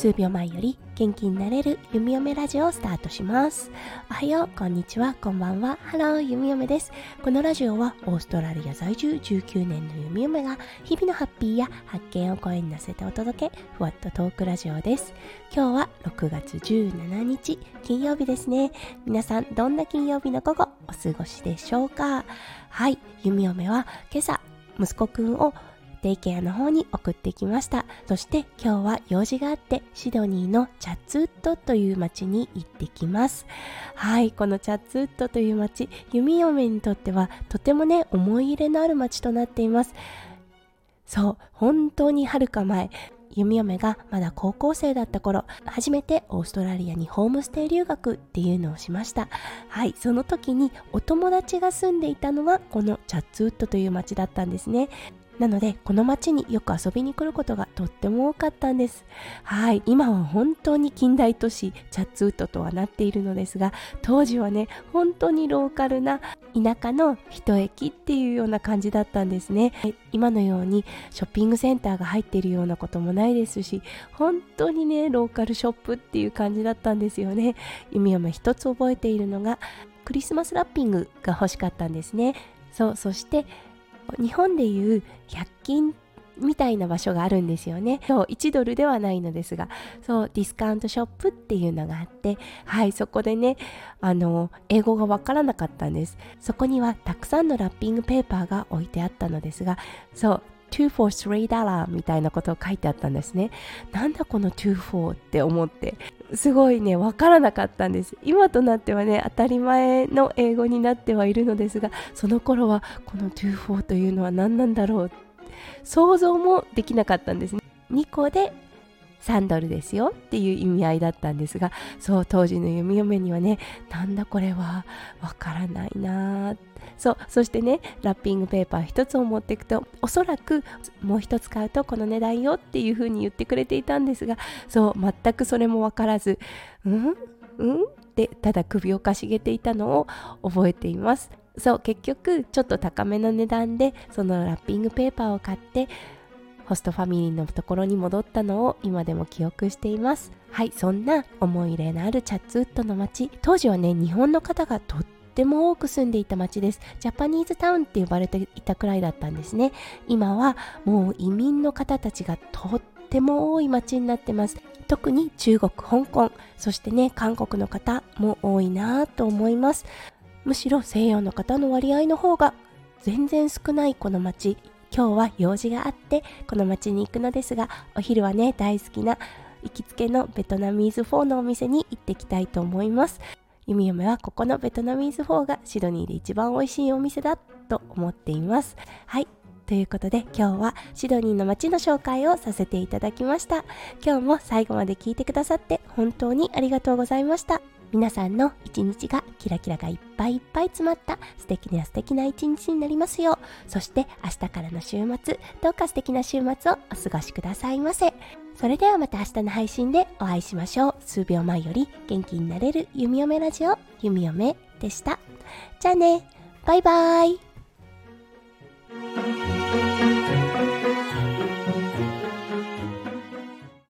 数秒前より元気になれる弓嫁ラジオをスタートします。おはようこんにちは。こんばんは。ハロー弓嫁です。このラジオはオーストラリア在住19年の弓嫁が日々のハッピーや発見を声に乗せてお届けふわっとトークラジオです。今日は6月17日金曜日ですね。皆さんどんな金曜日の午後お過ごしでしょうか？はい弓嫁は今朝息子くんをデイケアの方に送ってきましたそして今日は用事があってシドニーのチャッツウッドという町に行ってきますはいこのチャッツウッドという町弓嫁にとってはとてもね思い入れのある町となっていますそう本当にはるか前弓嫁がまだ高校生だった頃初めてオーストラリアにホームステイ留学っていうのをしましたはいその時にお友達が住んでいたのはこのチャッツウッドという町だったんですねなのでこの町によく遊びに来ることがとっても多かったんです。はい。今は本当に近代都市チャッツウッドとはなっているのですが当時はね本当にローカルな田舎の一駅っていうような感じだったんですね。今のようにショッピングセンターが入っているようなこともないですし本当にねローカルショップっていう感じだったんですよね。弓嫁一つ覚えているのがクリスマスラッピングが欲しかったんですね。そうそして日本でいう100均みたいな場所があるんですよね。そう、1ドルではないのですが、そう、ディスカウントショップっていうのがあって、はい、そこでね、あの、英語がわからなかったんです。そこにはたくさんのラッピングペーパーが置いてあったのですが、そう、2 for 3 dollar みたいなことを書いてあったんですね。なんだこの2 for って思って、すごいね、わからなかったんです。今となってはね、当たり前の英語になってはいるのですが、その頃はこの24というのは何なんだろう。想像もできなかったんですね。2個で3ドルですよっていう意味合いだったんですがそう当時の弓嫁にはねなんだこれはわからないなそうそしてねラッピングペーパー1つを持っていくとおそらくもう1つ買うとこの値段よっていう風に言ってくれていたんですがそう全くそれも分からずうん？うん？ってただ首をかしげていたのを覚えています。そう結局ちょっと高めの値段でそのラッピングペーパーを買ってホストファミリーのところに戻ったのを今でも記憶しています。はいそんな思い入れのあるチャッツウッドの街。当時はね日本の方がとっても多く住んでいた街です。ジャパニーズタウンって呼ばれていたくらいだったんですね。今はもう移民の方たちがとっても多い街になってます。特に中国香港。そしてね韓国の方も多いなと思います。むしろ西洋の方の割合の方が全然少ないこの街。今日は用事があってこの町に行くのですがお昼はね大好きな行きつけのベトナミーズ4のお店に行ってきたいと思います。弓嫁はここのベトナミーズ4がシドニーで一番美味しいお店だと思っています。はい。ということで今日はシドニーの街の紹介をさせていただきました。今日も最後まで聞いてくださって本当にありがとうございました。皆さんの一日がキラキラがいっぱいいっぱい詰まった素敵な素敵な一日になりますよう。そして明日からの週末どうか素敵な週末をお過ごしくださいませ。それではまた明日の配信でお会いしましょう。数秒前より元気になれる弓嫁ラジオ弓嫁でした。じゃあね。バイバーイ。